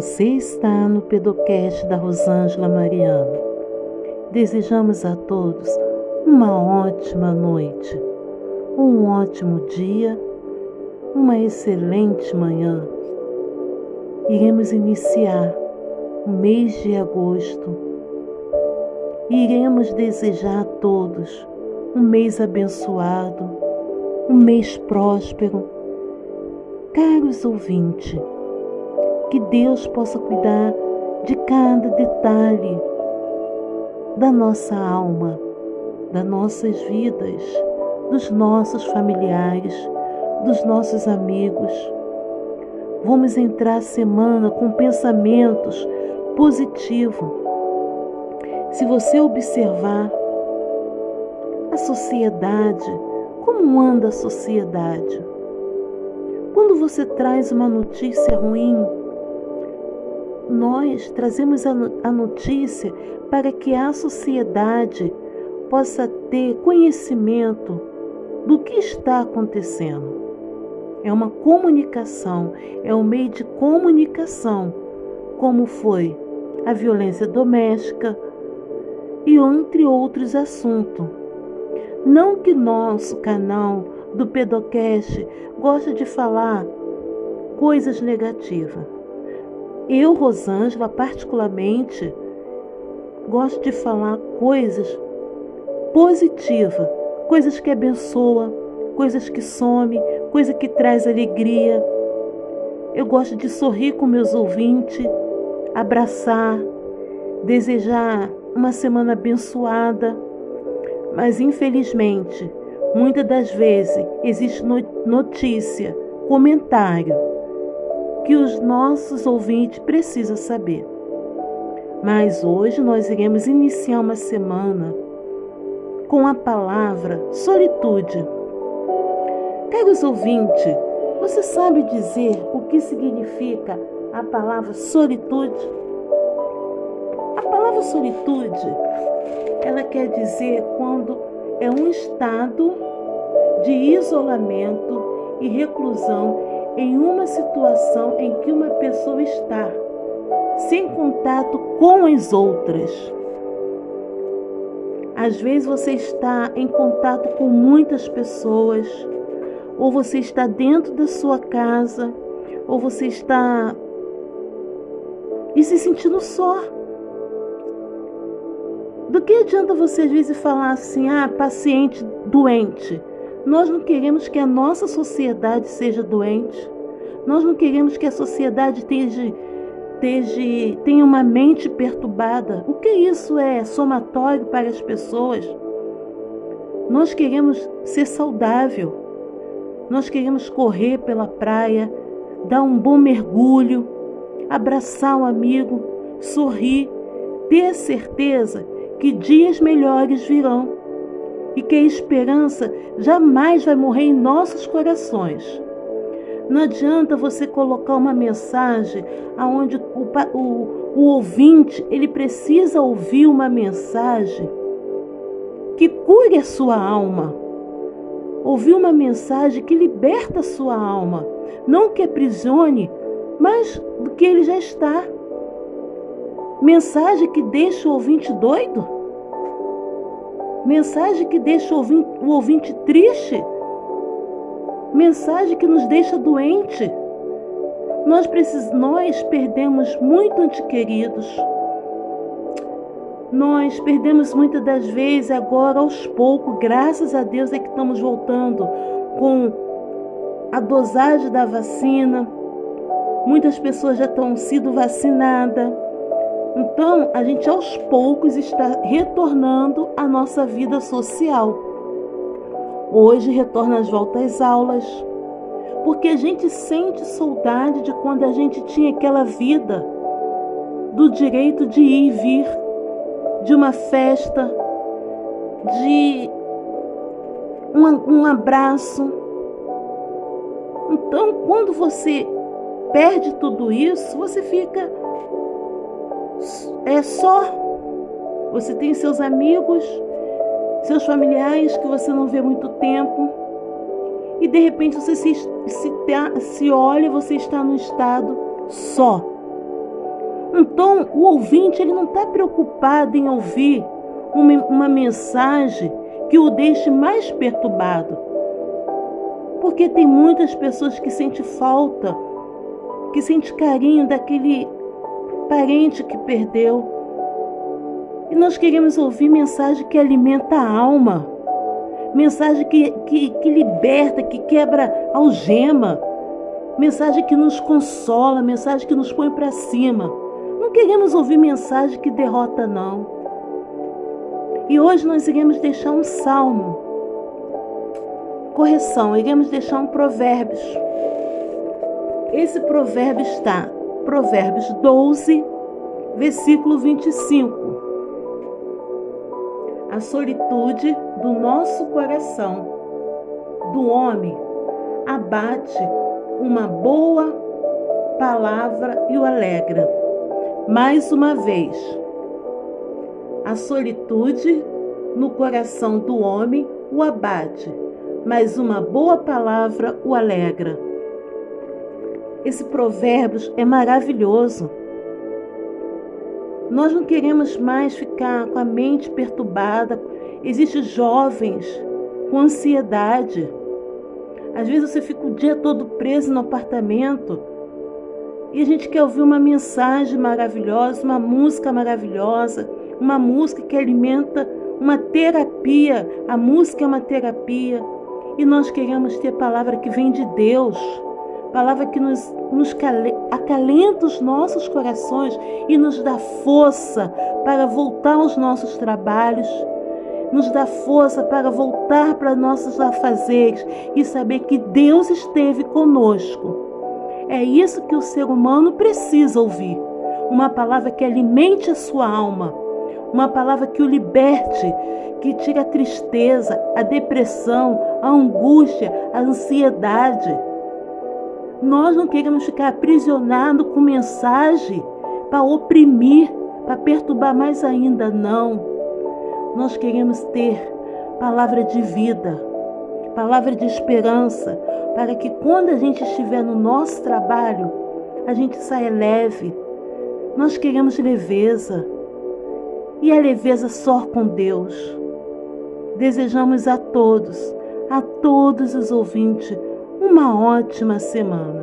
Você está no Pedocast da Rosângela Mariano. Desejamos a todos uma ótima noite, um ótimo dia, uma excelente manhã. Iremos iniciar o mês de agosto. Iremos desejar a todos um mês abençoado, um mês próspero. Caros ouvintes, que Deus possa cuidar de cada detalhe da nossa alma, das nossas vidas, dos nossos familiares, dos nossos amigos. Vamos entrar a semana com pensamentos positivos. Se você observar a sociedade, como anda a sociedade? Quando você traz uma notícia ruim, nós trazemos a notícia para que a sociedade possa ter conhecimento do que está acontecendo. É uma comunicação, é um meio de comunicação, como foi a violência doméstica e entre outros assuntos. Não que nosso canal do Pedocast goste de falar coisas negativas eu, Rosângela, particularmente, gosto de falar coisas positivas, coisas que abençoam, coisas que some, coisa que traz alegria. Eu gosto de sorrir com meus ouvintes, abraçar, desejar uma semana abençoada. Mas infelizmente, muitas das vezes existe notícia, comentário que os nossos ouvintes precisam saber. Mas hoje nós iremos iniciar uma semana com a palavra solitude. Caros ouvintes, você sabe dizer o que significa a palavra solitude? A palavra solitude, ela quer dizer quando é um estado de isolamento e reclusão em uma situação em que uma pessoa está sem contato com as outras. Às vezes você está em contato com muitas pessoas, ou você está dentro da sua casa, ou você está e se sentindo só. Do que adianta você às vezes falar assim, ah, paciente doente? Nós não queremos que a nossa sociedade seja doente. Nós não queremos que a sociedade esteja, esteja, tenha uma mente perturbada. O que isso é somatório para as pessoas? Nós queremos ser saudável. Nós queremos correr pela praia, dar um bom mergulho, abraçar um amigo, sorrir, ter certeza que dias melhores virão e que a esperança jamais vai morrer em nossos corações. Não adianta você colocar uma mensagem aonde o, o, o ouvinte ele precisa ouvir uma mensagem que cure a sua alma. Ouvir uma mensagem que liberta a sua alma, não que aprisione, mas do que ele já está. Mensagem que deixa o ouvinte doido? Mensagem que deixa o ouvinte, triste? Mensagem que nos deixa doente? Nós, precis, nós perdemos muito ante queridos. Nós perdemos muitas das vezes, agora aos poucos, graças a Deus é que estamos voltando com a dosagem da vacina. Muitas pessoas já estão sido vacinadas então, a gente aos poucos está retornando à nossa vida social. Hoje retorna às voltas aulas, porque a gente sente saudade de quando a gente tinha aquela vida do direito de ir e vir, de uma festa, de um, um abraço. Então, quando você perde tudo isso, você fica é só. Você tem seus amigos, seus familiares que você não vê muito tempo. E de repente você se, se, se olha e você está no estado só. Então, o ouvinte ele não está preocupado em ouvir uma, uma mensagem que o deixe mais perturbado. Porque tem muitas pessoas que sentem falta, que sentem carinho daquele parente que perdeu. E nós queremos ouvir mensagem que alimenta a alma, mensagem que, que, que liberta, que quebra algema, mensagem que nos consola, mensagem que nos põe para cima. Não queremos ouvir mensagem que derrota, não. E hoje nós iremos deixar um salmo. Correção, iremos deixar um provérbios. Esse provérbio está, Provérbios 12, versículo 25. A solitude do nosso coração, do homem, abate uma boa palavra e o alegra mais uma vez. A solitude no coração do homem o abate, mas uma boa palavra o alegra. Esse provérbio é maravilhoso. Nós não queremos mais ficar com a mente perturbada. Existem jovens com ansiedade. Às vezes você fica o dia todo preso no apartamento e a gente quer ouvir uma mensagem maravilhosa, uma música maravilhosa, uma música que alimenta uma terapia. A música é uma terapia. E nós queremos ter palavra que vem de Deus, palavra que nos, nos acalenta os nossos corações e nos dá força para voltar aos nossos trabalhos, nos dá força para voltar para nossos afazeres e saber que Deus esteve conosco é isso que o ser humano precisa ouvir. Uma palavra que alimente a sua alma, uma palavra que o liberte, que tire a tristeza, a depressão, a angústia, a ansiedade. Nós não queremos ficar aprisionados com mensagem para oprimir, para perturbar mais ainda, não. Nós queremos ter palavra de vida, palavra de esperança, para que quando a gente estiver no nosso trabalho, a gente saia leve. Nós queremos leveza. E a leveza só com Deus. Desejamos a todos, a todos os ouvintes, uma ótima semana.